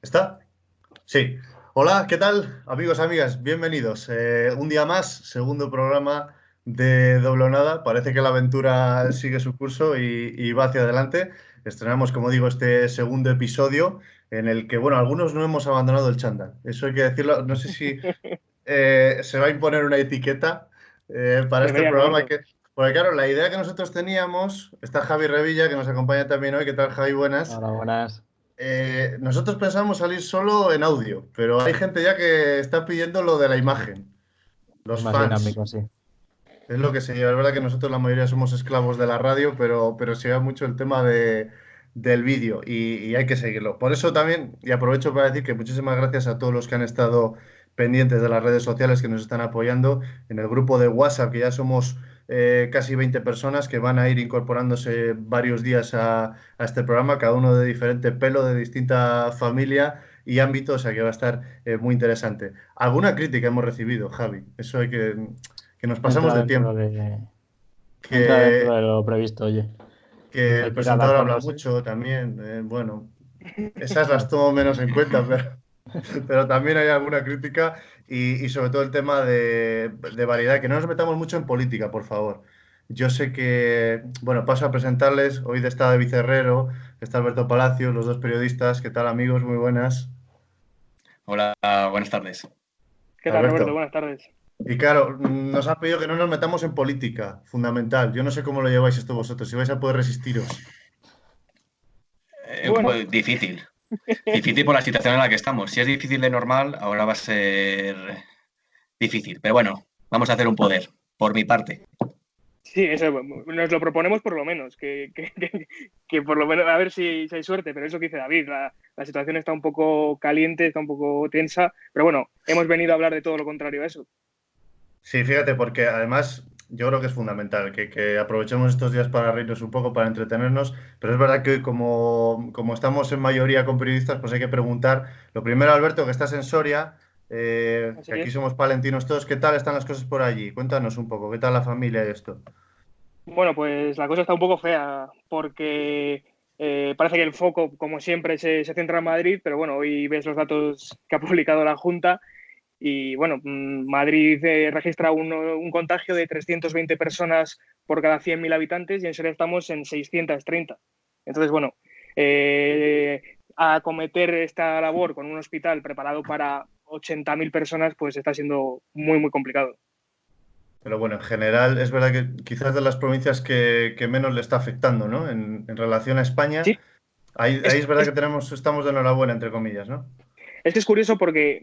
¿Está? Sí. Hola, ¿qué tal, amigos, amigas? Bienvenidos. Eh, un día más, segundo programa de Doble Nada. Parece que la aventura sigue su curso y, va hacia adelante. Estrenamos, como digo, este segundo episodio en el que, bueno, algunos no hemos abandonado el chándal. Eso hay que decirlo. No sé si eh, se va a imponer una etiqueta eh, para este programa. Que, porque, claro, la idea que nosotros teníamos, está Javi Revilla, que nos acompaña también hoy. ¿Qué tal, Javi? Buenas. Hola, buenas. Eh, nosotros pensamos salir solo en audio, pero hay gente ya que está pidiendo lo de la imagen. Los fans. Es lo que se lleva. Es verdad que nosotros la mayoría somos esclavos de la radio, pero, pero se lleva mucho el tema de, del vídeo y, hay que seguirlo. Por eso también, y aprovecho para decir que muchísimas gracias a todos los que han estado pendientes de las redes sociales que nos están apoyando en el grupo de WhatsApp, que ya somos eh, casi 20 personas que van a ir incorporándose varios días a, este programa, cada uno de diferente pelo, de distinta familia y ámbito, o sea que va a estar eh, muy interesante. ¿Alguna crítica hemos recibido, Javi? Eso hay que... que nos pasamos de tiempo. Que, dentro de lo previsto, oye. Que el presentador habla mucho también, eh, bueno, esas las tomo menos en cuenta, pero... pero también hay alguna crítica y, sobre todo el tema de, variedad, que no nos metamos mucho en política, por favor. Yo sé que, bueno, paso a presentarles, hoy de está David Herrero, está Alberto Palacios, los dos periodistas. ¿Qué tal amigos? Muy buenas. Hola, buenas tardes. ¿Qué tal Alberto? Buenas tardes. Y claro, nos ha pedido que no nos metamos en política, fundamental. Yo no sé cómo lo lleváis esto vosotros, si vais a poder resistiros. Eh, pues, difícil. Difícil por la situación en la que estamos. Si es difícil de normal, ahora va a ser difícil. Pero bueno, vamos a hacer un poder, por mi parte. Sí, eso, nos lo proponemos por lo menos, que, por lo menos, a ver si, hay suerte, pero eso que dice David, la, la, situación está un poco caliente, está un poco tensa, pero bueno, hemos venido a hablar de todo lo contrario a eso. Sí, fíjate, porque además yo creo que es fundamental, que, aprovechemos estos días para reírnos un poco, para entretenernos, pero es verdad que hoy como, como, estamos en mayoría con periodistas, pues hay que preguntar, lo primero Alberto, que estás en Soria, eh, que aquí somos palentinos todos, ¿qué tal están las cosas por allí? Cuéntanos un poco, ¿qué tal la familia y esto? Bueno, pues la cosa está un poco fea, porque eh, parece que el foco, como siempre, se, se centra en Madrid, pero bueno, hoy ves los datos que ha publicado la Junta y bueno, mm, Madrid eh, registra un, contagio de 320 personas por cada 100.000 habitantes y en Soria estamos en 630. Entonces, bueno, eh, acometer esta labor con un hospital preparado para 80.000 personas, pues está siendo muy, muy complicado. Pero bueno, en general es verdad que quizás de las provincias que, menos le está afectando, ¿no? En, relación a España, ¿Sí? ahí, es, verdad que tenemos, estamos de enhorabuena, entre comillas, ¿no? Es que es curioso porque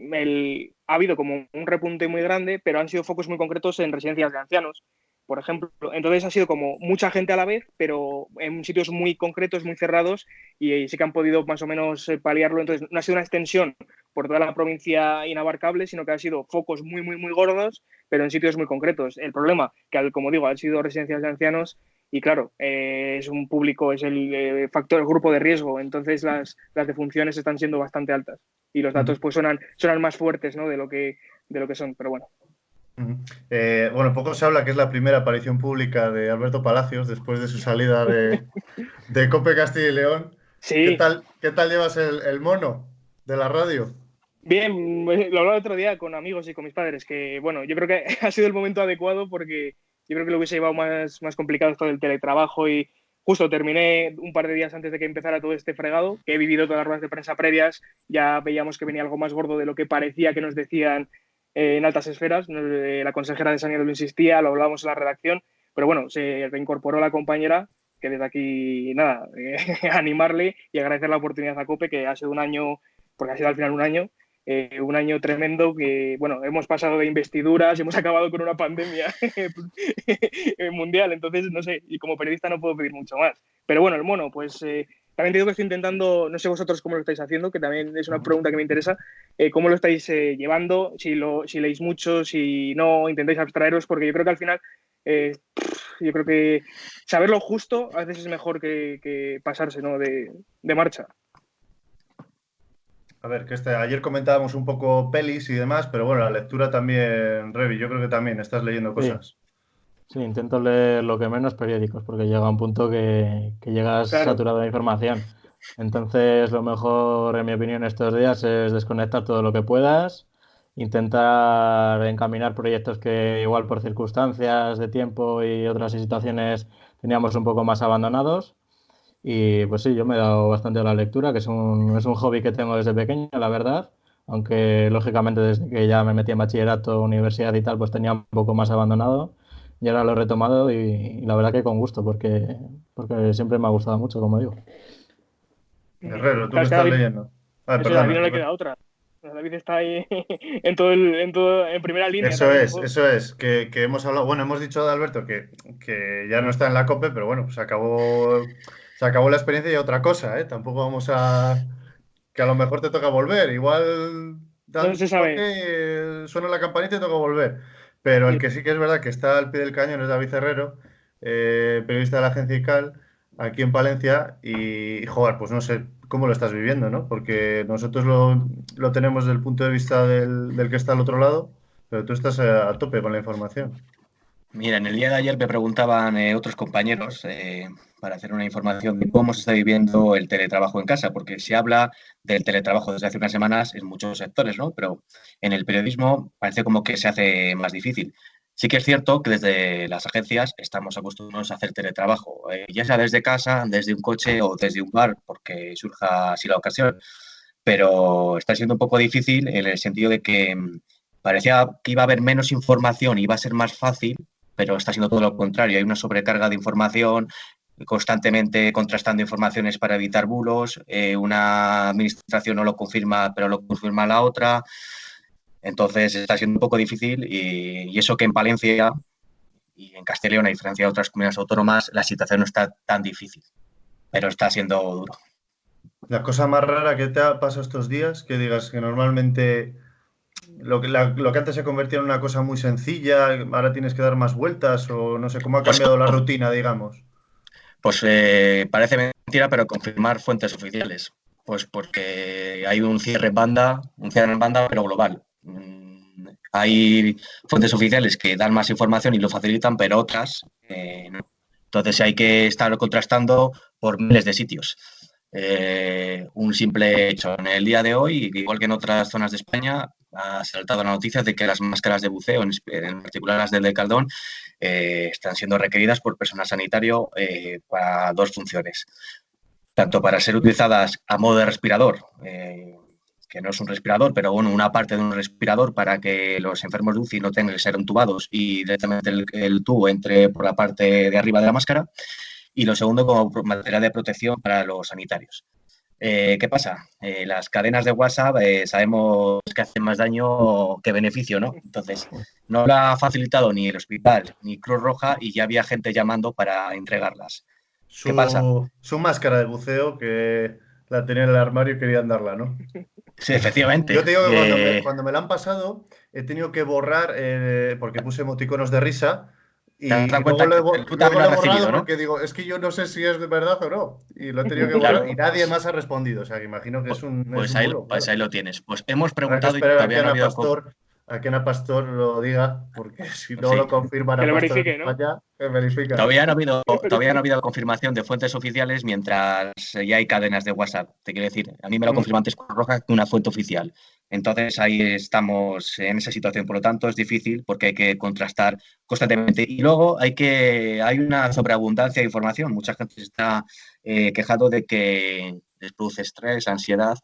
ha habido como un repunte muy grande, pero han sido focos muy concretos en residencias de ancianos, por ejemplo. Entonces ha sido como mucha gente a la vez, pero en sitios muy concretos, muy cerrados, y, sí que han podido más o menos eh, paliarlo. Entonces no ha sido una extensión por toda la provincia inabarcable, sino que han sido focos muy, muy, muy gordos, pero en sitios muy concretos. El problema, que como digo, han sido residencias de ancianos, y claro, eh, es un público, es el eh, factor, el grupo de riesgo, entonces las defunciones están siendo bastante altas y los datos pues suenan, suenan más fuertes ¿no? de, lo que, de lo que son, pero bueno. Eh, bueno, poco se habla que es la primera aparición pública de Alberto Palacios después de su salida de, de Cope Castilla y León. Sí. ¿Qué tal, qué tal llevas el, mono de la radio? Bien, pues, lo hablaba el otro día con amigos y con mis padres, que bueno, yo creo que ha sido el momento adecuado porque yo creo que lo hubiese llevado más, más complicado esto del teletrabajo y, justo terminé un par de días antes de que empezara todo este fregado, he vivido todas las ruedas de prensa previas, ya veíamos que venía algo más gordo de lo que parecía que nos decían eh, en altas esferas. Eh, la consejera de Sanidad lo insistía, lo hablábamos en la redacción, pero bueno, se reincorporó la compañera, que desde aquí, nada, eh, animarle y agradecer la oportunidad a COPE, que ha sido un año, porque ha sido al final un año, eh, un año tremendo que, bueno, hemos pasado de investiduras hemos acabado con una pandemia mundial, entonces, no sé, y como periodista no puedo pedir mucho más. Pero bueno, el mono, pues eh, también te digo que estoy intentando, no sé vosotros cómo lo estáis haciendo, que también es una pregunta que me interesa, eh, cómo lo estáis llevando, si, lo, si leéis mucho, si no intentáis abstraeros, porque yo creo que al final, yo creo que saber lo justo a veces es mejor que, pasarse ¿no? de, de marcha. A ver, que este, ayer comentábamos un poco pelis y demás, pero bueno, la lectura también, Revi, yo creo que también estás leyendo cosas. Sí, intento leer lo que menos periódicos, porque llega un punto que, llegas saturado de información. Entonces, lo mejor, en mi opinión, estos días es desconectar todo lo que puedas, intentar encaminar proyectos que igual por circunstancias de tiempo y otras situaciones teníamos un poco más abandonados. Y pues sí, yo me he dado bastante a la lectura, que es un, es un hobby que tengo desde pequeño, la verdad. Aunque lógicamente desde que ya me metí en bachillerato, universidad y tal, pues tenía un poco más abandonado. Y ahora lo he retomado y, la verdad que con gusto, porque, porque siempre me ha gustado mucho, como digo. Guerrero, tú me estás leyendo. Ah, eso, David no le queda otra. David está ahí en todo, el, en, todo en primera línea. Eso es, eso es. Que, que, hemos hablado, bueno, hemos dicho de Alberto que, que, ya no está en la COPE, pero bueno, se acabó, se acabó la experiencia y otra cosa, ¿eh? Tampoco vamos a. que a lo mejor te toca volver. Igual. No se sabe. suena la campanita y toca volver. Pero el que sí que es verdad que está al pie del cañón es David Herrero, eh, periodista de la agencia ICAL, aquí en Palencia. Y, joder, pues no sé cómo lo estás viviendo, ¿no? Porque nosotros lo, lo tenemos desde el punto de vista del, del, que está al otro lado, pero tú estás a, a, tope con la información. Mira, en el día de ayer me preguntaban eh, otros compañeros eh, para hacer una información de cómo se está viviendo el teletrabajo en casa, porque se habla del teletrabajo desde hace unas semanas en muchos sectores, ¿no? Pero en el periodismo parece como que se hace más difícil. Sí que es cierto que desde las agencias estamos acostumbrados a hacer teletrabajo, eh, ya sea desde casa, desde un coche o desde un bar, porque surja así la ocasión. Pero está siendo un poco difícil en el sentido de que mm, parecía que iba a haber menos información y iba a ser más fácil, pero está siendo todo lo contrario. Hay una sobrecarga de información, constantemente contrastando informaciones para evitar bulos. Eh, una administración no lo confirma, pero lo confirma la otra. Entonces está siendo un poco difícil y, eso que en Palencia y en Castellón, a diferencia de otras comunidades autónomas, la situación no está tan difícil, pero está siendo duro. La cosa más rara que te ha pasado estos días, que digas que normalmente lo que, lo que antes se convertía en una cosa muy sencilla, ahora tienes que dar más vueltas o no sé cómo ha pues cambiado la rutina, digamos. Pues eh, parece mentira, pero confirmar fuentes oficiales. Pues porque hay un cierre en banda, un cierre en banda, pero global. Mm, hay fuentes oficiales que dan más información y lo facilitan, pero otras eh, no. Entonces hay que estar contrastando por miles de sitios. Eh, un simple hecho. En el día de hoy, igual que en otras zonas de España, ha saltado la noticia de que las máscaras de buceo, en, particular las del Decaldón, eh, están siendo requeridas por personal sanitario eh, para dos funciones. Tanto para ser utilizadas a modo de respirador, eh, que no es un respirador, pero bueno, una parte de un respirador para que los enfermos de UCI no tengan que ser entubados y directamente el, tubo entre por la parte de arriba de la máscara. Y lo segundo, como material de protección para los sanitarios. Eh, ¿Qué pasa? Eh, las cadenas de WhatsApp eh, sabemos que hacen más daño que beneficio, ¿no? Entonces, no lo ha facilitado ni el hospital ni Cruz Roja y ya había gente llamando para entregarlas. ¿Qué pasa? Su máscara de buceo que la tenía en el armario y querían darla, ¿no? Sí, efectivamente. Yo te digo que cuando, me, cuando me la han pasado, he tenido que borrar, porque puse emoticonos de risa, y, luego lo he, borrado porque digo, es que yo no sé si es de verdad o no. Y lo he tenido que borrar y nadie más ha respondido. O sea, que imagino que es un. Pues, ahí, pues ahí, lo tienes. Pues hemos preguntado y todavía no ha habido a que Ana Pastor lo diga, porque si no lo confirma que lo verifique, ¿no? Todavía no, ha habido, todavía no ha habido confirmación de fuentes oficiales mientras ya hay cadenas de WhatsApp. Te quiero decir, a mí me lo mm. confirma antes Roja que una fuente oficial. Entonces ahí estamos en esa situación. Por lo tanto, es difícil porque hay que contrastar constantemente. Y luego hay que hay una sobreabundancia de información. Mucha gente se está eh, quejando de que les produce estrés, ansiedad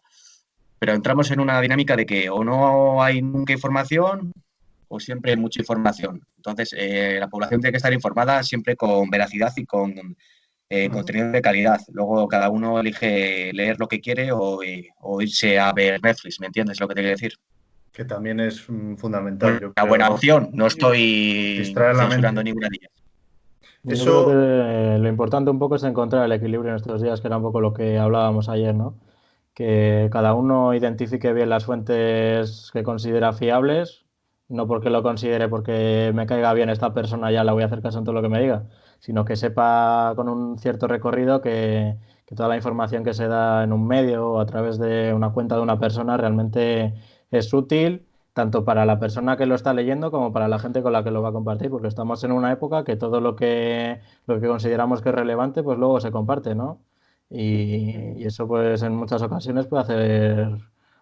pero entramos en una dinámica de que o no hay nunca información o siempre hay mucha información. Entonces, eh, la población tiene que estar informada siempre con veracidad y con eh, contenido de calidad. Luego cada uno elige leer lo que quiere o, eh, irse a ver Netflix, ¿me entiendes lo que te quiero decir? Que también es mm, fundamental. Una buena opción, no estoy censurando ninguna de ellas. Eso... lo importante un poco es encontrar el equilibrio en estos días, que era un poco lo que hablábamos ayer, ¿no? Que cada uno identifique bien las fuentes que considera fiables, no porque lo considere porque me caiga bien esta persona ya la voy a hacer caso en todo lo que me diga, sino que sepa con un cierto recorrido que, toda la información que se da en un medio o a través de una cuenta de una persona realmente es útil tanto para la persona que lo está leyendo como para la gente con la que lo va a compartir, porque estamos en una época que todo lo que, lo que consideramos que es relevante, pues luego se comparte, ¿no? Y, eso pues en muchas ocasiones puede hacer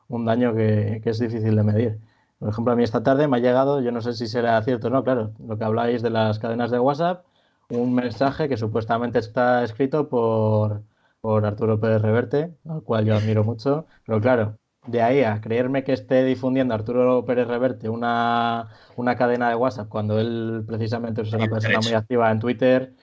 un daño que, es difícil de medir. Por ejemplo, a mí esta tarde me ha llegado, yo no sé si será cierto o no, claro, lo que habláis de las cadenas de WhatsApp, un mensaje que supuestamente está escrito por, por Arturo Pérez Reverte, al cual yo admiro mucho, pero claro, de ahí a creerme que esté difundiendo Arturo Pérez Reverte una, una cadena de WhatsApp cuando él precisamente es una persona muy activa en Twitter,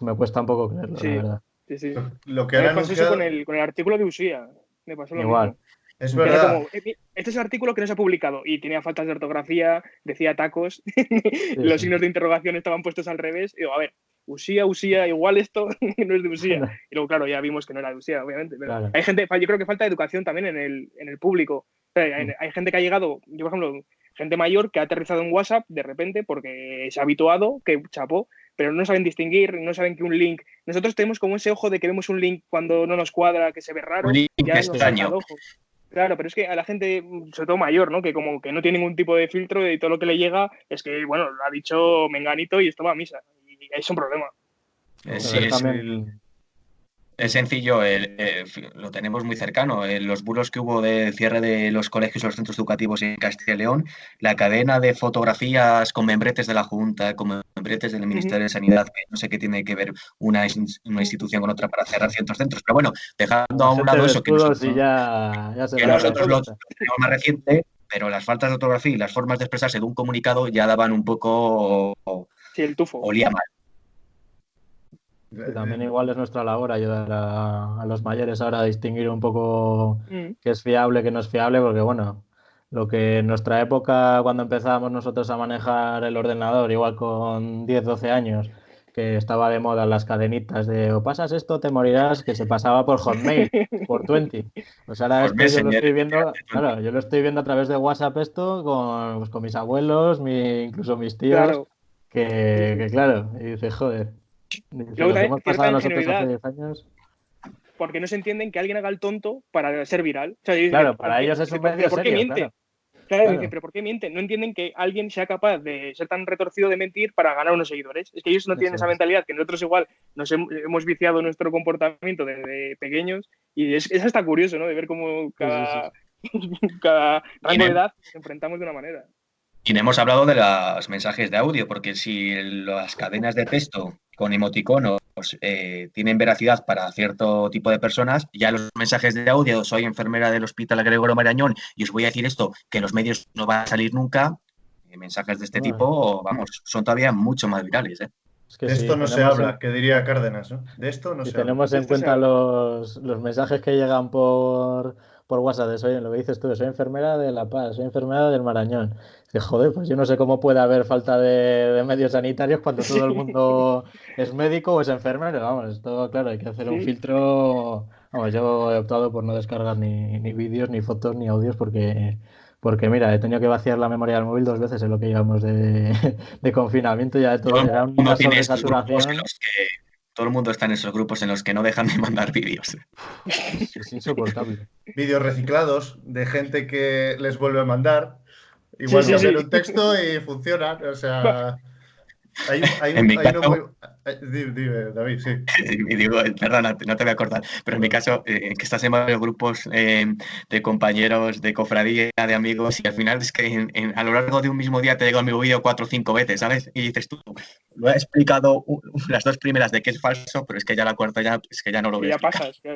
me cuesta un poco creerlo, la verdad. Sí, sí. Lo que me pasó eso con el, con el artículo de Usía. Me pasó lo Igual. Es verdad. Eh, este es el artículo que no se ha publicado y tenía faltas de ortografía, decía tacos, los signos de interrogación estaban puestos al revés. Y digo, a ver, Usía, Usía, igual esto no es de Usía. Y luego, claro, ya vimos que no era de Usía, obviamente. Pero hay gente, yo creo que falta educación también en el, en el público. hay, mm. hay, gente que ha llegado, yo por ejemplo, gente mayor que ha aterrizado en WhatsApp de repente porque se ha habituado, que chapó, pero no saben distinguir, no saben que un link. Nosotros tenemos como ese ojo de que vemos un link cuando no nos cuadra, que se ve raro. Un link extraño. Claro, pero es que a la gente, sobre todo mayor, ¿no? Que como que no tiene ningún tipo de filtro y todo lo que le llega es que, bueno, lo ha dicho Menganito y esto va a misa. Y es un problema. Eh, sí, es, es sencillo, eh, lo tenemos muy cercano. En los bulos que hubo de cierre de los colegios y los centros educativos en Castilla y León, la cadena de fotografías con membretes de la Junta, con membretes del Ministerio de Sanidad, que no sé qué tiene que ver una, una institución con otra para cerrar ciertos centros. Pero bueno, dejando a un lado eso que nosotros, ya, que nosotros lo tenemos más reciente, pero las faltas de ortografía y las formas de expresarse de un comunicado ya daban un poco... Sí, el tufo. Olía mal también igual es nuestra labor ayudar a, los mayores ahora a distinguir un poco mm. qué es fiable, qué no es fiable, porque bueno, lo que en nuestra época, cuando empezábamos nosotros a manejar el ordenador, igual con 10, 12 años, que estaba de moda las cadenitas de o pasas esto, te morirás, que se pasaba por Hotmail, por 20. Pues ahora esto yo lo estoy viendo, claro, yo lo estoy viendo a través de WhatsApp esto con, pues, con mis abuelos, mi, incluso mis tíos, Que, que claro, y dices, joder, porque no se entienden que alguien haga el tonto para ser viral. claro, para ellos es un medio ¿por qué miente? Claro. pero ¿por qué miente? No entienden que alguien sea capaz de ser tan retorcido de mentir para ganar unos seguidores. Es que ellos no tienen esa mentalidad que nosotros igual nos hemos viciado nuestro comportamiento desde pequeños y es, es hasta curioso, ¿no? De ver cómo cada, cada rango de edad nos enfrentamos de una manera. Y no hemos hablado de los mensajes de audio, porque si las cadenas de texto con emoticonos eh, tienen veracidad para cierto tipo de personas, ya los mensajes de audio, soy enfermera del Hospital Gregorio Marañón y os voy a decir esto, que los medios no van a salir nunca, eh, mensajes de este tipo, vamos, son todavía mucho más virales. ¿eh? de esto no se habla, que diría Cárdenas, De esto no si se tenemos en cuenta los, los mensajes que llegan por por WhatsApp de soy, lo que dices tú, soy enfermera de La Paz, soy enfermera del Marañón. Que joder, pues yo no sé cómo puede haber falta de, medios sanitarios cuando todo el mundo es médico o es enfermero. Vamos, esto, claro, hay que hacer un filtro. Vamos, yo he optado por no descargar ni, ni vídeos, ni fotos, ni audios porque porque mira, he tenido que vaciar la memoria del móvil dos veces en lo que llevamos de, de confinamiento, ya de todo, era una sobresaturación todo el mundo está en esos grupos en los que no dejan de mandar vídeos. Es insoportable. Vídeos reciclados de gente que les vuelve a mandar. Igual que hacer un texto y funciona. O sea, hay, hay, en mi caso, muy... Dime, David, sí. Y digo, perdona, no te voy a cortar, pero en mi caso, eh, que estás en varios grupos eh, de compañeros, de cofradía, de amigos, y al final es que a lo largo de un mismo día te llega mi vídeo cuatro o cinco veces, ¿sabes? Y dices tú, lo he explicado las dos primeras de que es falso, pero es que ya la cuarta ya, es que ya no lo veo. Ya pasas.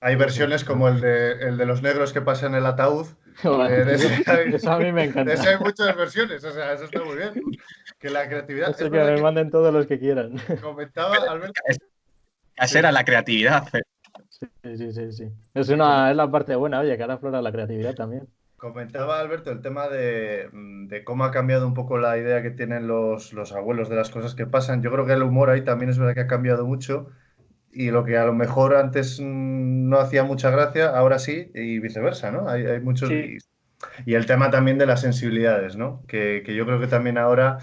Hay versiones como el de, el de los negros que pasan en el ataúd. Eh, de eso a mí me encanta. De eso hay muchas versiones, o sea, eso está muy bien. Que la creatividad. Eso que me manden todos los que quieran. Comentaba Alberto. Esa era la creatividad. Sí, sí, sí, sí. Es, una, es la parte buena, oye, que ahora aflora la creatividad también. Comentaba Alberto el tema de, de, cómo ha cambiado un poco la idea que tienen los, los, abuelos de las cosas que pasan. Yo creo que el humor ahí también es verdad que ha cambiado mucho y lo que a lo mejor antes mm, no hacía mucha gracia, ahora sí y viceversa, ¿no? Hay, hay muchos... Y, y, el tema también de las sensibilidades, ¿no? Que, que yo creo que también ahora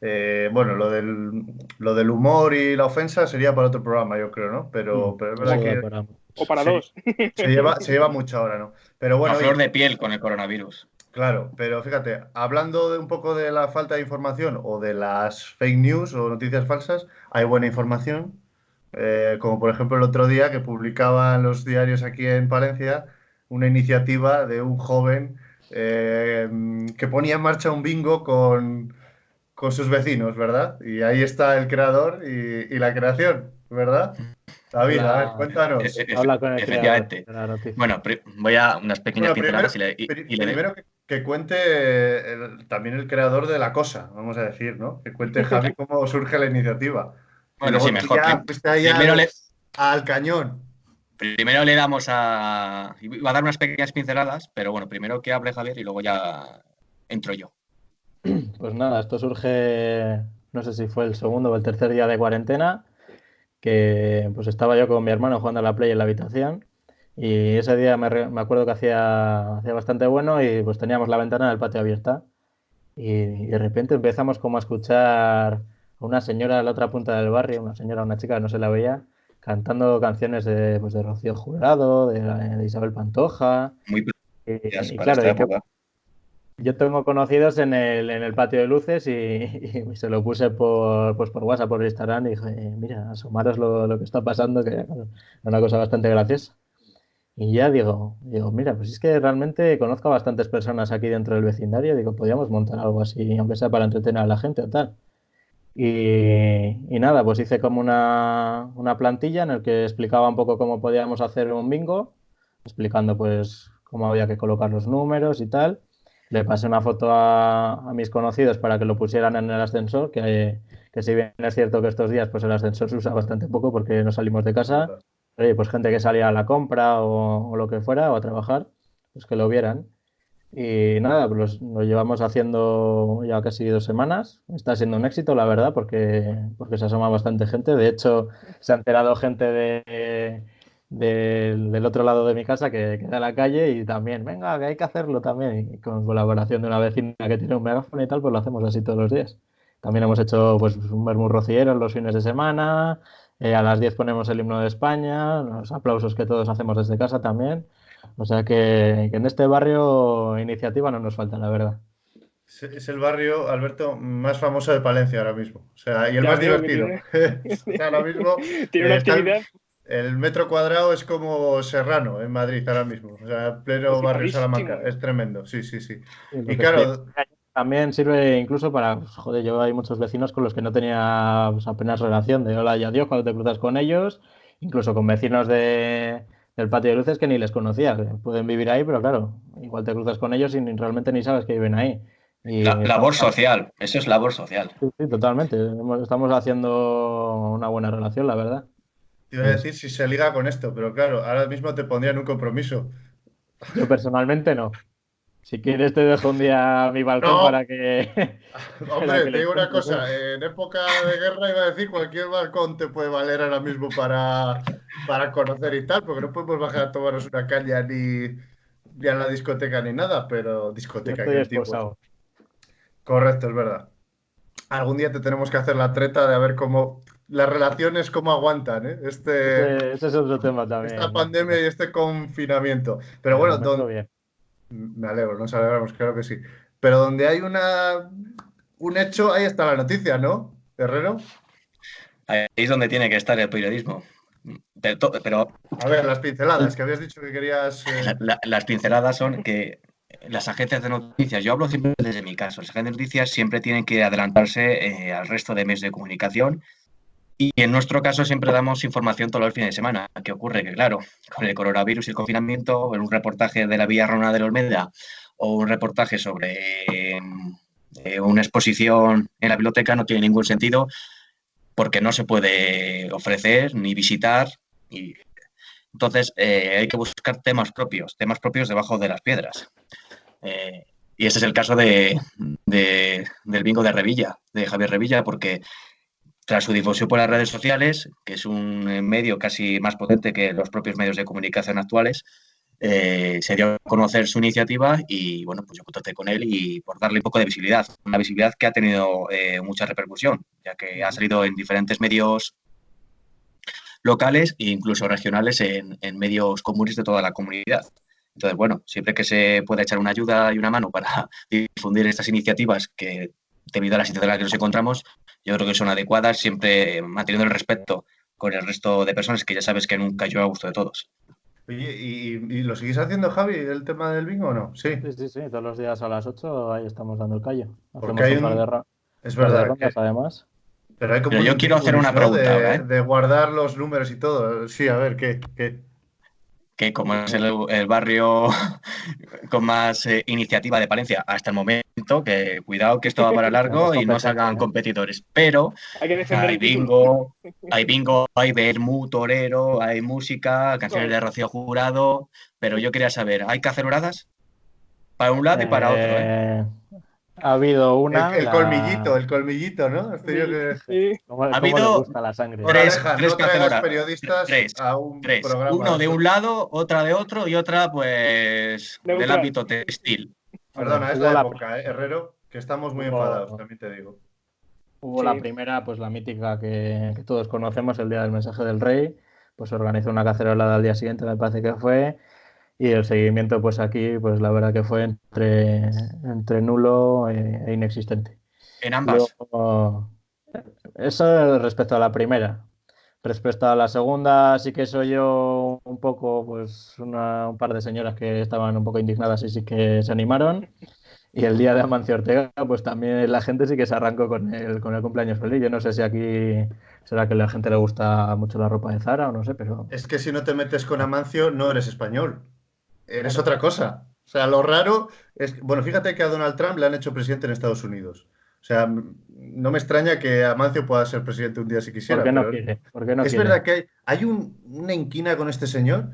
eh, bueno, lo del, lo del humor y la ofensa sería para otro programa, yo creo, ¿no? Pero, mm. es verdad que. O para dos. Se lleva, se lleva mucho ahora, ¿no? Pero bueno. A flor de piel con el coronavirus. Claro, pero fíjate, hablando de un poco de la falta de información o de las fake news o noticias falsas, hay buena información. Eh, como por ejemplo el otro día que publicaban los diarios aquí en Palencia una iniciativa de un joven eh, que ponía en marcha un bingo con, con, sus vecinos, ¿verdad? Y ahí está el creador y, y la creación, ¿verdad? David, a ver, cuéntanos. Habla con el Efectivamente. Bueno, voy a unas pequeñas pinceladas y le, y, Primero que, cuente también el creador de la cosa, vamos a decir, ¿no? Que cuente Javi cómo surge la iniciativa. Bueno, sí, mejor. primero le... al cañón. Primero le damos a. Iba a dar unas pequeñas pinceladas, pero bueno, primero que hable Javier y luego ya entro yo. Pues nada, esto surge, no sé si fue el segundo o el tercer día de cuarentena, que pues estaba yo con mi hermano jugando a la play en la habitación y ese día me, acuerdo que hacía, hacía bastante bueno y pues teníamos la ventana del patio abierta y, de repente empezamos como a escuchar una señora a la otra punta del barrio, una señora, una chica, no se la veía, cantando canciones de, pues, de Rocío Jurado, de, Isabel Pantoja. Muy y, claro, yo tengo conocidos en el, en el patio de luces y, se lo puse por, pues por WhatsApp, por Instagram y dije, mira, asomaros lo, lo, que está pasando, que es una cosa bastante graciosa. Y ya digo, digo, mira, pues es que realmente conozco a bastantes personas aquí dentro del vecindario, digo, podríamos montar algo así, aunque sea para entretener a la gente o tal. Y, y nada, pues hice como una, una plantilla en el que explicaba un poco cómo podíamos hacer un bingo, explicando pues cómo había que colocar los números y tal le pasé una foto a, mis conocidos para que lo pusieran en el ascensor, que, que, si bien es cierto que estos días pues el ascensor se usa bastante poco porque no salimos de casa, pues gente que salía a la compra o, lo que fuera o a trabajar, pues que lo vieran. Y nada, pues lo llevamos haciendo ya casi dos semanas. Está siendo un éxito, la verdad, porque, porque se asoma bastante gente. De hecho, se ha enterado gente de del, otro lado de mi casa que queda en la calle y también, venga, que hay que hacerlo también. Y con colaboración de una vecina que tiene un megáfono y tal, pues lo hacemos así todos los días. También hemos hecho pues un vermú rociero los fines de semana. Eh, a las 10 ponemos el himno de España, los aplausos que todos hacemos desde casa también. O sea que, en este barrio iniciativa no nos falta, la verdad. Es el barrio, Alberto, más famoso de Palencia ahora mismo. O sea, y el más divertido. ahora mismo. Tiene una eh, actividad el metro cuadrado es como Serrano en Madrid ahora mismo. O sea, pleno barrio Salamanca. Es tremendo, sí, sí, sí. y claro. También sirve incluso para, pues, joder, yo hay muchos vecinos con los que no tenía pues, apenas relación de hola y adiós cuando te cruzas con ellos, incluso con vecinos de, del patio de luces que ni les conocía, pueden vivir ahí, pero claro, igual te cruzas con ellos y realmente ni sabes que viven ahí. Y La, labor social, eso es labor social. Sí, sí, totalmente. Estamos haciendo una buena relación, la verdad. Te iba a decir si se liga con esto, pero claro, ahora mismo te pondrían un compromiso. Yo personalmente no. Si quieres te dejo un día a mi balcón para que... Hombre, te digo una cosa, en época de guerra iba a decir cualquier balcón te puede valer ahora mismo para, para conocer y tal, porque no podemos bajar a tomarnos una caña ni, ni a la discoteca ni nada, pero discoteca que tipo. Correcto, es verdad. Algún día te tenemos que hacer la treta de a ver cómo las relaciones cómo aguantan, ¿eh? Este, ese, es otro tema también. Esta pandemia y este confinamiento. Pero bueno, me, me alegro, nos alegramos, claro que sí. Pero donde hay una un hecho, ahí está la noticia, ¿no, Herrero? Ahí es donde tiene que estar el periodismo. Pero, a ver, las pinceladas que habías dicho que querías. Eh, las pinceladas son que las agencias de noticias, yo hablo siempre desde mi caso, las agencias de noticias siempre tienen que adelantarse eh, al resto de medios de comunicación y en nuestro caso siempre damos información todos los fines de semana. ¿Qué ocurre? Que claro, con el coronavirus y el confinamiento, en un reportaje de la Vía Rona de la Olmeda o un reportaje sobre eh, una exposición en la biblioteca no tiene ningún sentido porque no se puede ofrecer ni visitar. Y... Entonces eh, hay que buscar temas propios, temas propios debajo de las piedras. Eh, y ese es el caso de, del bingo de Revilla, de Javier Revilla, porque tras su difusión por las redes sociales, que es un eh, medio casi más potente que los propios medios de comunicación actuales, eh, se dio a conocer su iniciativa y bueno, pues yo contacté con él y por darle un poco de visibilidad, una visibilidad que ha tenido eh, mucha repercusión, ya que ha salido en diferentes medios locales e incluso regionales en, en medios comunes de toda la comunidad. Entonces, bueno, siempre que se pueda echar una ayuda y una mano para difundir estas iniciativas que debido a la situación en la que nos encontramos, yo creo que son adecuadas, siempre manteniendo el respeto con el resto de personas que ya sabes que nunca yo a gusto de todos. ¿y, lo seguís haciendo, Javi, el tema del bingo o no? Sí. Sí, sí, todos los días a las 8 ahí estamos dando el callo. Porque hay un... Es verdad. además. Pero, hay como yo quiero hacer una pregunta. ¿eh? De, guardar los números y todo. Sí, a ver, ¿qué? qué? Que como es el, barrio con más eh, iniciativa de Palencia hasta el momento, que cuidado que esto va para largo y no salgan competidores. Pero hay, bingo, hay bingo, hay vermú, torero, hay música, canciones de Rocío Jurado, pero yo quería saber, ¿hay caceroladas? Para un lado y para otro. ¿eh? Ha habido una. El, colmillito, el colmillito, ¿no? ha habido la sangre? tres, no periodistas tres, a un programa. Uno de un lado, otra de otro y otra, pues, del ámbito textil. Perdona, es la, época, ¿eh, Herrero? Que estamos muy enfadados, también te digo. Hubo la primera, pues la mítica que, que, todos conocemos, el día del mensaje del rey. Pues se organizó una cacerolada al día siguiente, me parece que fue y el seguimiento, pues aquí, pues la verdad que fue entre, entre nulo e, e inexistente. En ambas. eso respecto a la primera. Respecto a la segunda, sí que soy yo un poco, pues un par de señoras que estaban un poco indignadas y sí que se animaron. Y el día de Amancio Ortega, pues también la gente sí que se arrancó con el, con el cumpleaños feliz. Yo no sé si aquí será que a la gente le gusta mucho la ropa de Zara o no sé, pero... Es que si no te metes con Amancio, no eres español eres otra cosa. O sea, lo raro es. Bueno, fíjate que a Donald Trump le han hecho presidente en Estados Unidos. O sea, no me extraña que Amancio pueda ser presidente un día si quisiera. ¿Por qué no quiere? es verdad que hay, una inquina con este señor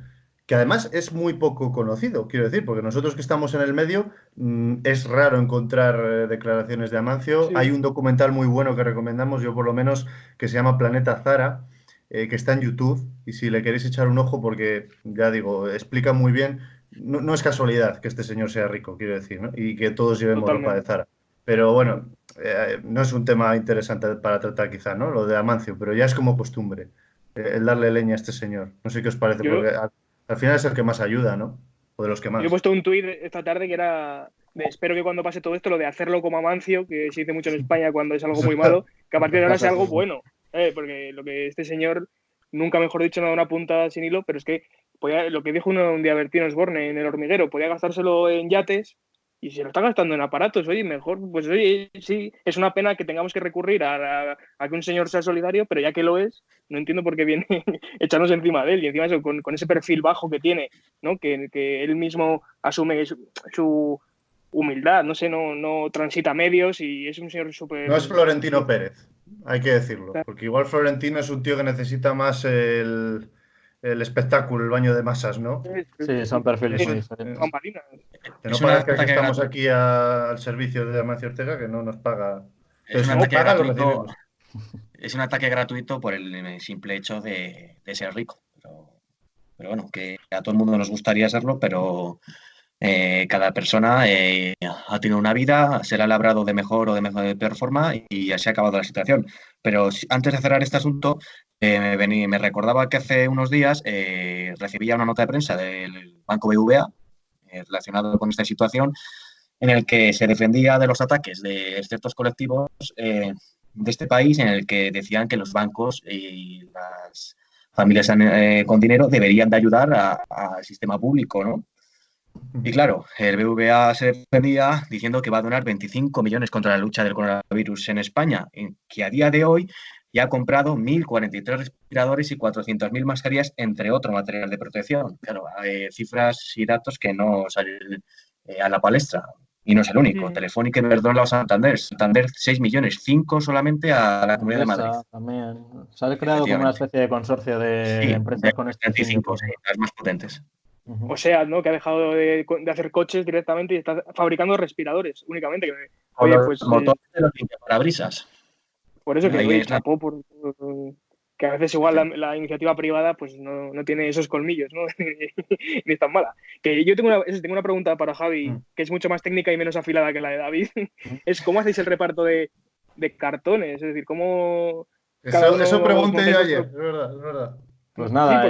que además es muy poco conocido, quiero decir, porque nosotros que estamos en el medio mm, es raro encontrar eh, declaraciones de Amancio. Hay un documental muy bueno que recomendamos, yo por lo menos, que se llama Planeta Zara, eh, que está en YouTube, y si le queréis echar un ojo, porque ya digo, explica muy bien no, es casualidad que este señor sea rico, quiero decir, ¿no? y que todos llevemos ropa de Zara. Pero bueno, eh, no es un tema interesante para tratar quizá, ¿no? Lo de Amancio, pero ya es como costumbre eh, el darle leña a este señor. No sé qué os parece, porque al, final es el que más ayuda, ¿no? O de los que más. Yo he puesto un tuit esta tarde que era espero que cuando pase todo esto, lo de hacerlo como Amancio, que se dice mucho en España cuando es algo muy malo, que a partir de ahora sea algo bueno. ¿eh? Porque lo que este señor, nunca mejor dicho, no da una punta sin hilo, pero es que lo que dijo uno un día Bertino Osborne en el hormiguero, podía gastárselo en yates y se lo está gastando en aparatos, oye, mejor, pues oye, sí, es una pena que tengamos que recurrir a, que un señor sea solidario, pero ya que lo es, no entiendo por qué viene echarnos encima de él y encima eso, con, ese perfil bajo que tiene, ¿no? Que, que él mismo asume su, humildad, no sé, no, no transita medios y es un señor súper... No es Florentino Pérez, hay que decirlo, porque igual Florentino es un tío que necesita más el el espectáculo, el baño de masas, ¿no? Sí, son perfiles muy diferentes. Que no parezca que estamos aquí al servicio de Amancio Ortega, que no nos paga. Es, un ataque, gratuito, es un ataque gratuito por el simple hecho de, ser rico. Pero, bueno, que a todo el mundo nos gustaría serlo, pero eh, cada persona eh, ha tenido una vida, se la ha labrado de mejor o de, mejor, de peor forma y así ha acabado la situación. Pero antes de cerrar este asunto, eh, me, recordaba que hace unos días eh, recibía una nota de prensa del Banco BVA eh, relacionado con esta situación, en el que se defendía de los ataques de ciertos colectivos de este país, en el que decían que los bancos y las familias con dinero deberían de ayudar al sistema público, ¿no? Y claro, el BVA se defendía diciendo que va a donar 25 millones contra la lucha del coronavirus en España, que a día de hoy y ha comprado 1.043 respiradores y 400.000 mascarillas, entre otro material de protección. Claro, hay cifras y datos que no salen eh, a la palestra. Y no es el único. Telefónica y Verdón Santander. Santander 6 millones, 5 solamente a la Comunidad de Madrid. También. Se ha creado como una especie de consorcio de empresas con este 35, sí, las más potentes. O sea, ¿no? que ha dejado de, hacer coches directamente y está fabricando respiradores únicamente. oye, pues, motores de los parabrisas. Por eso que lo por, que a veces igual la, iniciativa privada pues no, tiene esos colmillos, ¿no? Ni es tan mala. Que yo tengo una, tengo una pregunta para Javi, mm. que es mucho más técnica y menos afilada que la de David. Mm. es cómo hacéis el reparto de, cartones, es decir, cómo... Eso, eso pregunté yo ayer, es verdad, es verdad. Pues nada,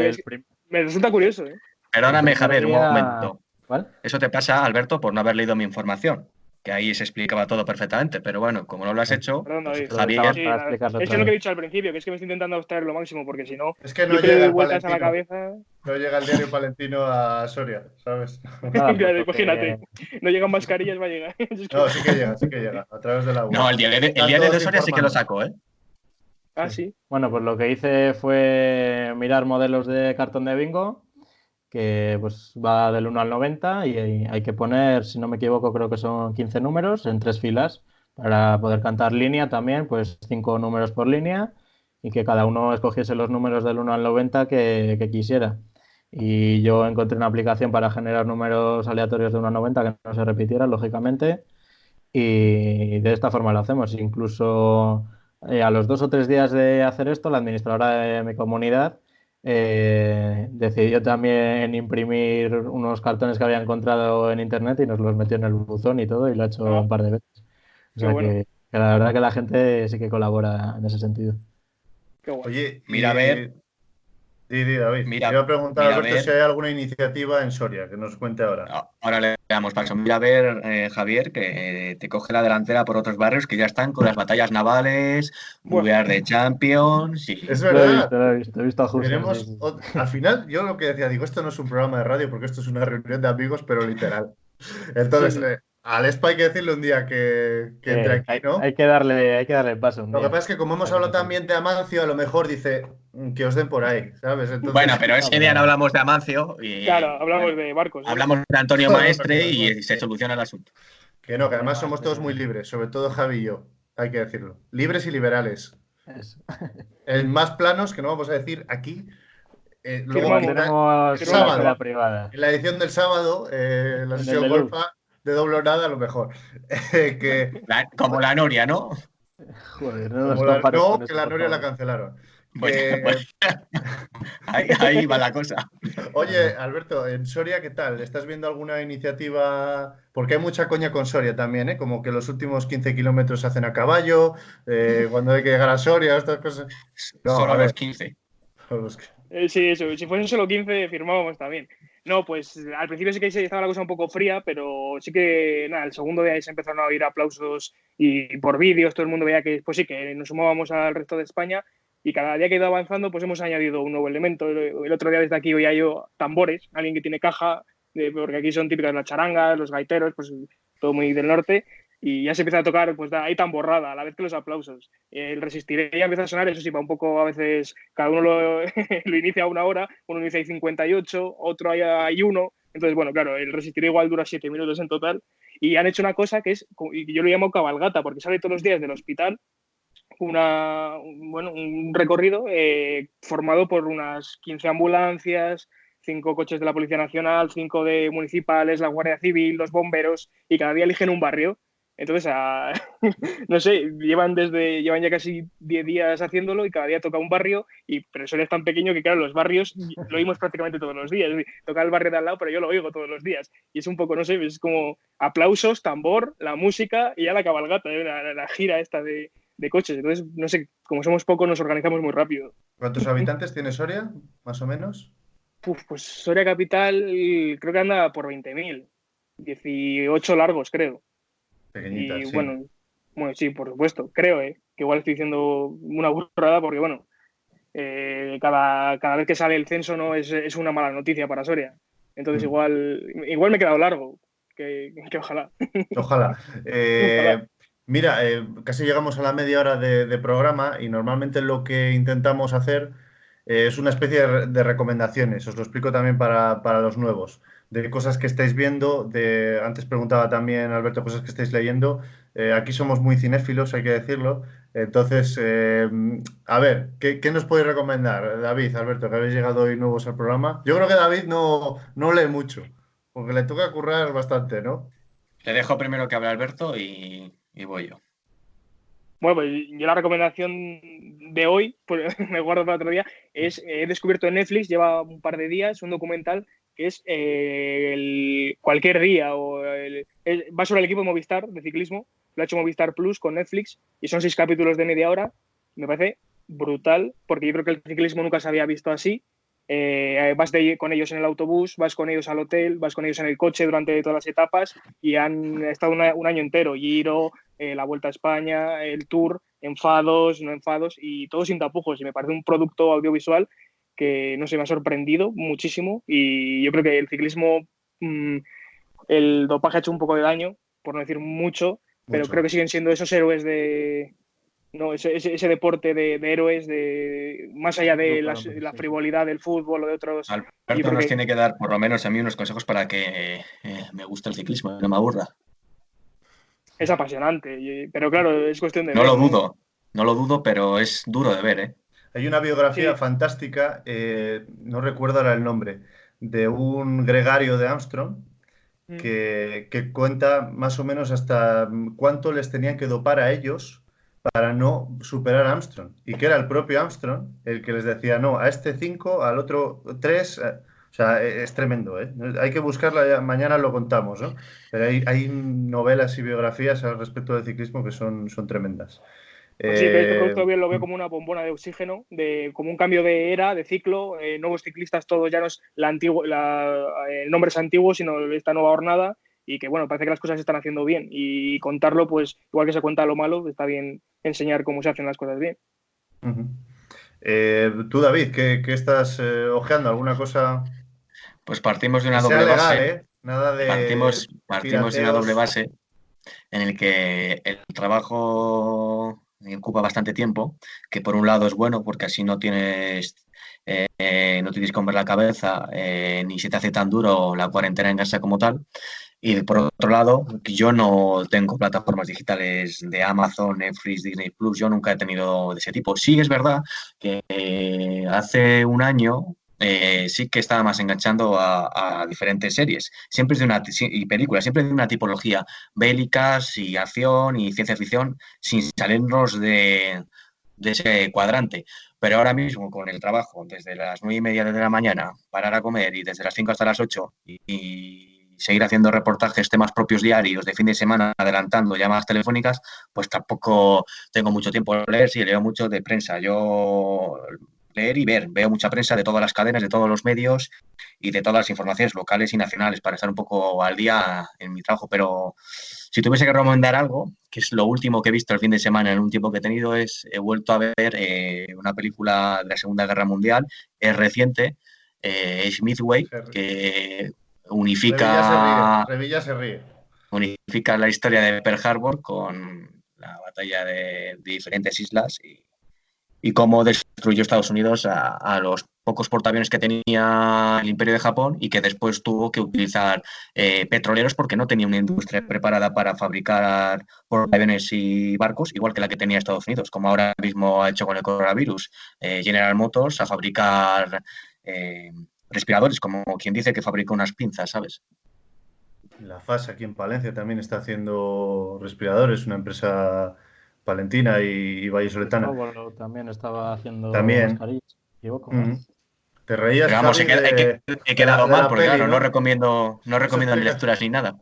me resulta curioso, ¿eh? Perdóname, Javier, un momento. ¿Cuál? Eso te pasa, Alberto, por no haber leído mi información. Que ahí se explicaba todo perfectamente, pero bueno, como no lo has hecho, Perdón, David. Javier, Sí, nada, es lo que he dicho al principio, que es que me estoy intentando abstraer lo máximo, porque si no, Es que no yo llega doy vueltas a la Palentino. cabeza. No llega el diario palentino a Soria, ¿sabes? Claro, Claro, porque- imagínate, no llegan mascarillas, va a llegar. No, sí que llega, sí que llega, a través de la web. no, el diario de, el diario de Soria sí que lo sacó, ¿eh? Ah, sí. Bueno, pues lo que hice fue mirar modelos de cartón de bingo, que pues va del 1 al 90 y hay que poner, si no me equivoco, creo que son 15 números en tres filas para poder cantar línea también, pues cinco números por línea y que cada uno escogiese los números del 1 al 90 que, quisiera. Y yo encontré una aplicación para generar números aleatorios de 1 a 90 que no se repitieran, lógicamente. Y de esta forma lo hacemos. Incluso eh, a los dos o tres días de hacer esto, la administradora de mi comunidad eh, decidió también imprimir unos cartones que había encontrado en internet y nos los metió en el buzón y todo y lo ha hecho Ah. un par de veces. O sea bueno. que, que la verdad que la gente sí que colabora en ese sentido. Qué guay. Oye, Mira, a ver. Di, David. Mira- Te iba a preguntar, a Alberto, ver. si hay alguna iniciativa en Soria que nos cuente ahora. A- Ahora le damos paso. Mira a ver, eh, Javier, que eh, te coge la delantera por otros barrios que ya están con las batallas navales, Bueno. Buear de Champions. Y... Es verdad. visto, lo he visto, he visto a Justo, sí, sí. al final, yo lo que decía, digo, esto no es un programa de radio porque esto es una reunión de amigos, pero literal. Entonces, Sí, sí. eh, al Espa hay que decirle un día que, que Eh, entre aquí, hay, ¿no? hay que darle, hay que darle paso un Lo que pasa es que como hemos hablado también de Amancio, a lo mejor dice mm, que os den por ahí, ¿sabes? Entonces, Bueno, pero ese día no hablamos de Amancio. Y, Claro, hablamos de barcos. ¿eh? hablamos de Antonio Maestre y se soluciona el asunto. que no, que además somos todos muy libres, sobre todo Javi y yo, hay que decirlo. Libres y liberales. Eso. En más planos, que no vamos a decir aquí. eh, luego sábado. una escuela privada. En la edición del sábado, eh, la sesión golfa de doble o nada, a lo mejor. Eh, que, La- como la Noria, ¿no? Joder, no como la- no, que eso, la Noria la cancelaron. Bueno, bueno, ahí, ahí va la cosa. Oye, Alberto, en Soria, ¿qué tal? ¿Estás viendo alguna iniciativa? Porque hay mucha coña con Soria también, ¿eh? Como que los últimos 15 kilómetros se hacen a caballo, eh, cuando hay que llegar a Soria, estas cosas. No, Solo a ver. los 15. Los que- Eh, sí, eso. Si fuesen solo 15, firmábamos también. No, pues al principio sí que estaba la cosa un poco fría, pero sí que, nada, el segundo día se empezaron a oír aplausos y por vídeos todo el mundo veía que, pues sí, que nos sumábamos al resto de España y cada día que ha ido avanzando, pues hemos añadido un nuevo elemento. El, otro día desde aquí oía yo tambores, alguien que tiene caja, porque aquí son típicas las charangas, los gaiteros, pues todo muy del norte. Y ya se empieza a tocar, pues da- ahí tan borrada, a la vez que los aplausos. El Resistiré ya empieza a sonar, eso sí, va un poco a veces, cada uno lo, lo inicia a una hora, uno inicia ahí 58, otro hay, hay uno. Entonces, bueno, claro, el Resistiré igual dura 7 minutos en total. Y han hecho una cosa que es, y yo lo llamo cabalgata, porque sale todos los días del hospital una, un- bueno, un recorrido eh, formado por unas 15 ambulancias, cinco coches de la Policía Nacional, cinco de municipales, la Guardia Civil, los bomberos, y cada día eligen un barrio. Entonces, a- no sé, llevan desde llevan ya casi 10 días haciéndolo y cada día toca un barrio, y, pero eso es tan pequeño que, claro, los barrios lo oímos prácticamente todos los días. Toca el barrio de al lado, pero yo lo oigo todos los días. Y es un poco, no sé, es como aplausos, tambor, la música y ya la cabalgata, ¿eh? la, la- la gira esta de, de coches. Entonces, no sé, como somos pocos, nos organizamos muy rápido. ¿Cuántos habitantes tiene Soria, más o menos? Uf, pues Soria Capital creo que anda por 20.000. 18 largos, creo. Pequeñita, y sí. bueno, bueno, sí, por supuesto, creo, ¿eh? que igual estoy diciendo una burrada porque, bueno, eh, cada, cada vez que sale el censo no es, es una mala noticia para Soria. Entonces, Mm. igual, igual me he quedado largo, que, que ojalá. Ojalá. Eh, Ojalá. Mira, eh, casi llegamos a la media hora de, de programa y normalmente lo que intentamos hacer es una especie de, de recomendaciones. Os lo explico también para, para los nuevos. De cosas que estáis viendo, de, antes preguntaba también Alberto cosas que estáis leyendo. Eh, aquí somos muy cinéfilos, hay que decirlo. Entonces, eh, a ver, ¿qué, qué nos podéis recomendar? David, Alberto, que habéis llegado hoy nuevos al programa. Yo creo que David no, no lee mucho, porque le toca currar bastante, ¿no? Le dejo primero que hable Alberto y, y voy yo. Bueno, pues yo la recomendación de hoy, pues, me guardo para otro día, es, eh, he descubierto en Netflix, lleva un par de días, un documental que es eh, el cualquier día, o el- el- va sobre el equipo de Movistar de ciclismo, lo ha hecho Movistar Plus con Netflix, y son seis capítulos de media hora, me parece brutal, porque yo creo que el ciclismo nunca se había visto así, eh, vas con ellos en el autobús, vas con ellos al hotel, vas con ellos en el coche durante todas las etapas y han estado un año entero, Giro, eh, la Vuelta a España, el Tour, enfados, no enfados y todo sin tapujos. Y me parece un producto audiovisual que, no sé, me ha sorprendido muchísimo y yo creo que el ciclismo, mm, el dopaje ha hecho un poco de daño, por no decir mucho, pero creo que siguen siendo esos héroes de, no, ese, ese, deporte de, héroes, de más allá de la, frivolidad del fútbol o de otros. Alberto nos tiene que dar, por lo menos a mí, unos consejos para que eh, me guste el ciclismo, no me aburra. Es apasionante, pero claro, es cuestión de. No lo dudo, no lo dudo, pero es duro de ver, ¿eh? Hay una biografía fantástica, eh, no recuerdo ahora el nombre, de un gregario de Armstrong, mm. que, que, cuenta más o menos hasta cuánto les tenían que dopar a ellos para no superar a Armstrong. Y que era el propio Armstrong el que les decía, no, a este 5, al otro 3. Eh, o sea, e, es tremendo, ¿eh? Hay que buscarla, mañana lo contamos, ¿no? Pero hay, novelas y biografías al respecto del ciclismo que son, son tremendas. Pues sí, este producto bien lo veo como una bombona de oxígeno, de, como un cambio de era, de ciclo, eh, nuevos ciclistas, todos ya no es la antigua, la, el nombre es antiguo, sino esta nueva jornada, y que bueno, parece que las cosas se están haciendo bien y contarlo, pues igual que se cuenta lo malo, está bien enseñar cómo se hacen las cosas bien. Eh, tú, David, ¿qué, estás eh, ojeando? ¿Alguna cosa? Pues partimos de una doble base. ¿eh? Nada de partimos, partimos de una doble base en el que el trabajo ocupa bastante tiempo, que por un lado es bueno porque así no tienes no tienes que comer la cabeza ni se te hace tan duro la cuarentena en casa como tal. Y por otro lado, yo no tengo plataformas digitales de Amazon, Netflix, Disney Plus, yo nunca he tenido de ese tipo. Sí es verdad que eh, hace un año eh, sí que estaba más enganchando a, diferentes series, siempre de una y películas, siempre de una tipología bélicas y acción y ciencia ficción, sin salirnos de, ese cuadrante. Pero ahora mismo con el trabajo, desde las nueve y media de la mañana, parar a comer y desde las 5 hasta las 8 y seguir haciendo reportajes, temas propios diarios de fin de semana, adelantando llamadas telefónicas, pues tampoco tengo mucho tiempo de leer, sí, leo mucho de prensa. Yo leer y ver, veo mucha prensa de todas las cadenas, de todos los medios y de todas las informaciones locales y nacionales para estar un poco al día en mi trabajo, pero si tuviese que recomendar algo, que es lo último que he visto el fin de semana en un tiempo que he tenido, es he vuelto a ver eh, una película de la Segunda Guerra Mundial, es reciente, eh, Smithway, que unifica. Revilla se ríe. Unifica la historia de Pearl Harbor con la batalla de, diferentes islas y, y, cómo destruyó Estados Unidos a, los pocos portaaviones que tenía el Imperio de Japón y que después tuvo que utilizar eh, petroleros porque no tenía una industria preparada para fabricar portaaviones y barcos, igual que la que tenía Estados Unidos, como ahora mismo ha hecho con el coronavirus. Eh, General Motors a fabricar eh, respiradores, como quien dice que fabrica unas pinzas, ¿sabes? La FAS aquí en Palencia también está haciendo respiradores, una empresa palentina y, vallesoletana. bueno, también estaba haciendo también. Te reías. Pero vamos, he, quedado mal porque, claro, ¿no? recomiendo, no recomiendo ni lecturas ni nada.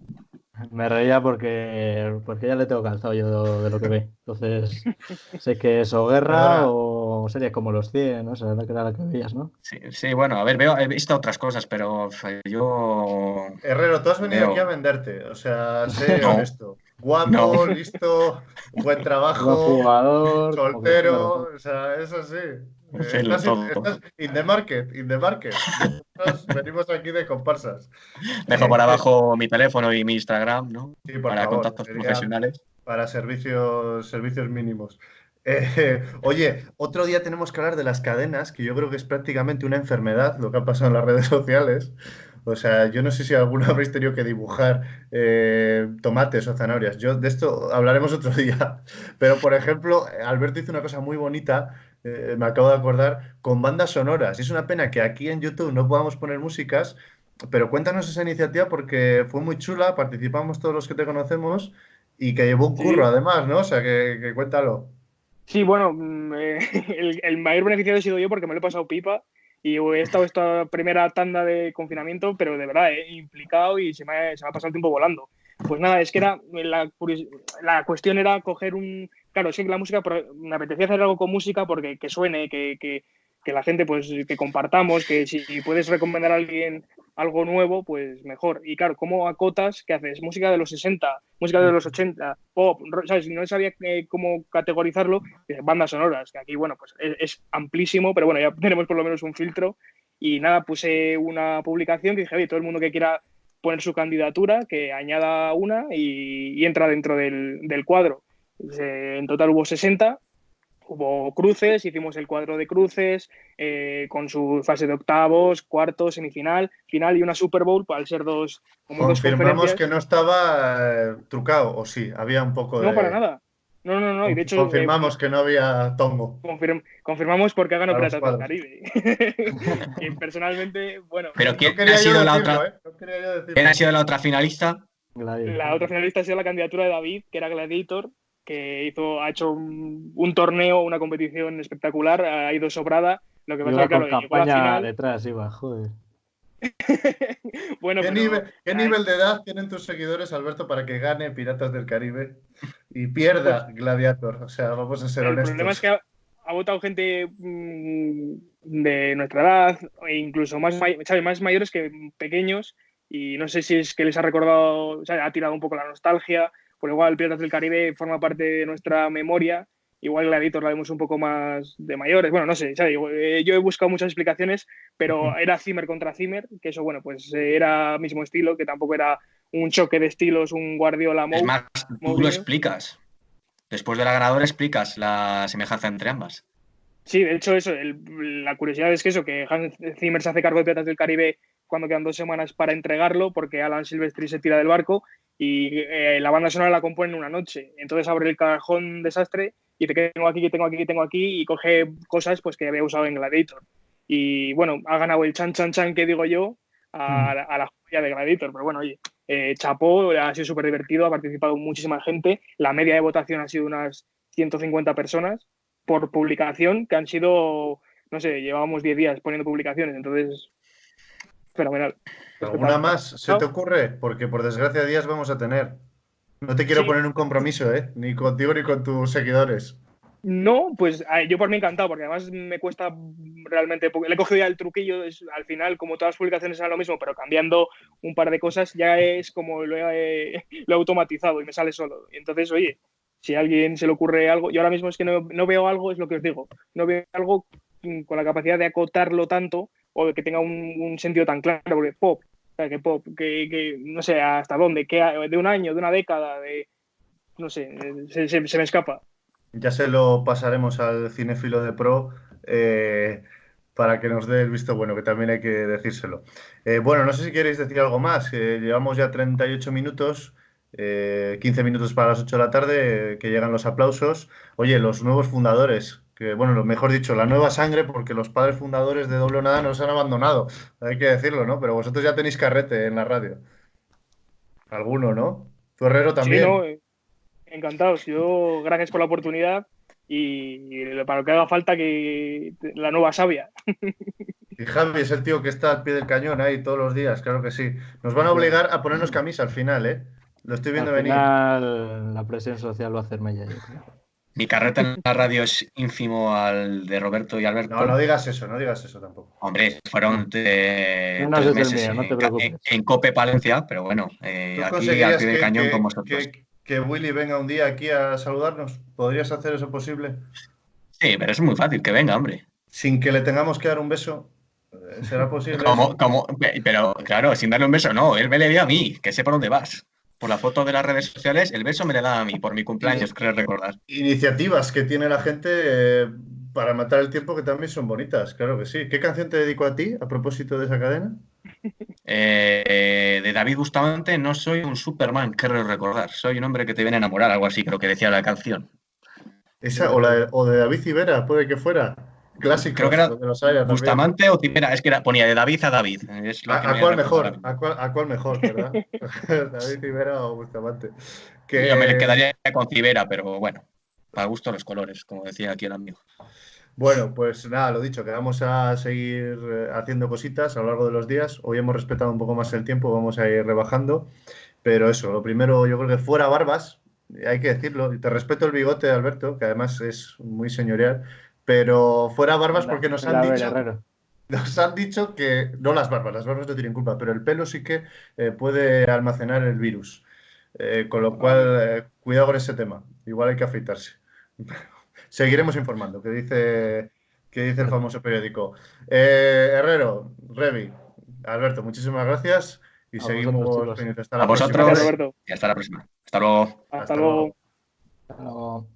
Me reía porque, porque ya le tengo cansado yo de, lo que ve. Entonces, sé que es o guerra o series como los 100, ¿no? O sea, que era la que veías, ¿no? Sí, sí, bueno, a ver, veo, he visto otras cosas, pero yo. Herrero, tú has venido aquí a venderte. O sea, sé honesto. Guapo, listo, buen trabajo, jugador, soltero, o sea, eso sí. Estás, in, the market, in the market. venimos aquí de comparsas. Dejo por abajo mi teléfono y mi Instagram, ¿no? para contactos profesionales. Para servicios, servicios mínimos. Eh, oye, otro día tenemos que hablar de las cadenas, que yo creo que es prácticamente una enfermedad lo que ha pasado en las redes sociales. O sea, yo no sé si alguna habréis tenido que dibujar eh, tomates o zanahorias. Yo de esto hablaremos otro día. Pero, por ejemplo, Alberto hizo una cosa muy bonita eh, me acabo de acordar, con bandas sonoras. Y es una pena que aquí en YouTube no podamos poner músicas, pero cuéntanos esa iniciativa porque fue muy chula, participamos todos los que te conocemos y que llevó un curro además, ¿no? O sea, que, cuéntalo. Sí, bueno, mm, el, mayor beneficiado he sido yo porque me lo he pasado pipa y he estado esta primera tanda de confinamiento, pero de verdad he implicado y se me, se me ha pasado el tiempo volando. Pues nada, es que era la, la cuestión era coger un, claro, sí, la música, me apetecía hacer algo con música porque que suene, que, que la gente, pues, que compartamos, que si puedes recomendar a alguien algo nuevo, pues mejor. Y claro, ¿cómo acotas? ¿Qué haces? Música de los 60, música de los 80, pop, ¿sabes? No sabía eh, cómo categorizarlo, bandas sonoras, que aquí, bueno, pues es, amplísimo, pero bueno, ya tenemos por lo menos un filtro. Y nada, puse una publicación que dije, oye, todo el mundo que quiera poner su candidatura, que añada una y, entra dentro del, del cuadro. en total hubo 60 hubo cruces, hicimos el cuadro de cruces eh, con su fase de octavos, cuartos, semifinal, final y una Super Bowl, al ser dos. Confirmamos que no estaba eh, trucado, o sí, había un poco de. No, para nada. No, no, no. Y de hecho, confirmamos eh, que no había tongo. confirmamos porque ha ganado Piratas del Caribe. y personalmente, bueno. Pero ¿quién, ha sido la otra? ¿Quién ha sido la otra finalista? La otra finalista ha sido la candidatura de David, que era Gladiator, que hizo, ha hecho un, torneo, una competición espectacular, ha ido sobrada. Lo que pasa es que, claro, campaña detrás, iba, joder. bueno, ¿Qué, nivel, de edad tienen tus seguidores, Alberto, para que gane Piratas del Caribe y pierda pues Gladiator? O sea, vamos a ser honestos. El problema es que ha, votado gente mm, de nuestra edad, e incluso más, más mayores que pequeños, y no sé si es que les ha recordado, o sea, ha tirado un poco la nostalgia, por igual Piratas del Caribe forma parte de nuestra memoria, igual Gladiator la vemos un poco más de mayores, bueno, no sé, eh, yo he buscado muchas explicaciones, pero era Zimmer contra Zimmer, que eso, bueno, pues eh, era mismo estilo, que tampoco era un choque de estilos, un Guardiola Es más, tú lo explicas. Después de la ganadora explicas la semejanza entre ambas. Sí, de hecho, eso, la curiosidad es que eso, que Hans Zimmer se hace cargo de Piratas del Caribe cuando quedan dos semanas para entregarlo, porque Alan Silvestri se tira del barco y eh, la banda sonora la compone en una noche. Entonces abre el cajón desastre y que tengo aquí, que tengo aquí, que tengo aquí y coge cosas pues que había usado en Gladiator. Y bueno, ha ganado el chan chan chan que digo yo a, mm. la joya de Gladiator. Pero bueno, oye, eh, chapó, ha sido súper divertido, ha participado muchísima gente. La media de votación ha sido unas 150 personas por publicación, que han sido, no sé, llevábamos 10 días poniendo publicaciones, entonces, fenomenal. ¿Alguna más se te ocurre? Porque por desgracia días vamos a tener. No te quiero poner un compromiso, ¿eh? Ni contigo ni con tus seguidores. No, pues yo por mí encantado, porque además me cuesta realmente. Le he cogido ya el truquillo, al final, como todas las publicaciones eran lo mismo, pero cambiando un par de cosas, ya es como lo he, automatizado y me sale solo. Y entonces, oye, si a alguien se le ocurre algo, yo ahora mismo es que no, veo algo, es lo que os digo, no veo algo con la capacidad de acotarlo tanto o de que tenga un, un sentido tan claro, porque pop, que pop, que, no sé hasta dónde, que de un año, de una década, de no sé, se, me escapa. Ya se lo pasaremos al cinéfilo de pro eh, para que nos dé el visto bueno, que también hay que decírselo. Eh, bueno, no sé si queréis decir algo más, llevamos ya 38 minutos. 15 eh, minutos para las 8 de la tarde, que llegan los aplausos. Oye, los nuevos fundadores, bueno, lo mejor dicho, la nueva sangre, porque los padres fundadores de Doble Nada nos han abandonado, hay que decirlo, ¿no? Pero vosotros ya tenéis carrete en la radio. Alguno, ¿no? Tu Herrero también. Sí, no, eh, encantados. Yo, gracias por la oportunidad y para lo que haga falta que la nueva sabia. Y Javi es el tío que está al pie del cañón ahí todos los días, claro que sí. Nos van a obligar a ponernos camisa al final, ¿eh? Lo estoy viendo venir. La presión social va a hacerme ya, yo creo. Mi carreta en la radio es ínfimo al de Roberto y Alberto. No, no digas eso, no digas eso tampoco. Hombre, fueron de tres meses en, Cope Palencia, pero bueno, eh, aquí al pie del cañón como vosotros. Que, Willy venga un día aquí a saludarnos, ¿podrías hacer eso posible? Sí, pero es muy fácil, que venga, hombre. Sin que le tengamos que dar un beso, ¿será posible? Pero claro, sin darle un beso, no, él me le dio a mí, que sé por dónde vas por la foto de las redes sociales, el beso me le da a mí por mi cumpleaños, creo recordar. Iniciativas que tiene la gente eh, para matar el tiempo que también son bonitas, claro que sí. ¿Qué canción te dedico a ti a propósito de esa cadena? Eh, de David Bustamante, no soy un Superman, creo recordar. Soy un hombre que te viene a enamorar, algo así, creo que decía la canción. Esa, o, la, o de David Civera, puede que fuera. Clásico. Creo que era Bustamante o Cimera, es que ponía de David a David. ¿A, cuál mejor? ¿A cuál, mejor, verdad? David Cimera o Bustamante. Que... Yo me quedaría con Cimera, pero bueno, para gusto los colores, como decía aquí el amigo. Bueno, pues nada, lo dicho, que vamos a seguir eh, haciendo cositas a lo largo de los días. Hoy hemos respetado un poco más el tiempo, vamos a ir rebajando. Pero eso, lo primero, yo creo que fuera barbas, hay que decirlo. Y te respeto el bigote, Alberto, que además es muy señorial Pero fuera barbas porque nos han dicho... Nos han dicho que, no las barbas, las barbas no tienen culpa, pero el pelo sí que eh, puede almacenar el virus. Eh, con lo cual, eh, cuidado con ese tema. Igual hay que afeitarse. Seguiremos informando, que dice, que dice el famoso periódico. Herrero, Revi, Alberto, muchísimas gracias y seguimos Hasta la a vosotros y hasta la próxima. Hasta luego. Hasta, luego. Hasta luego.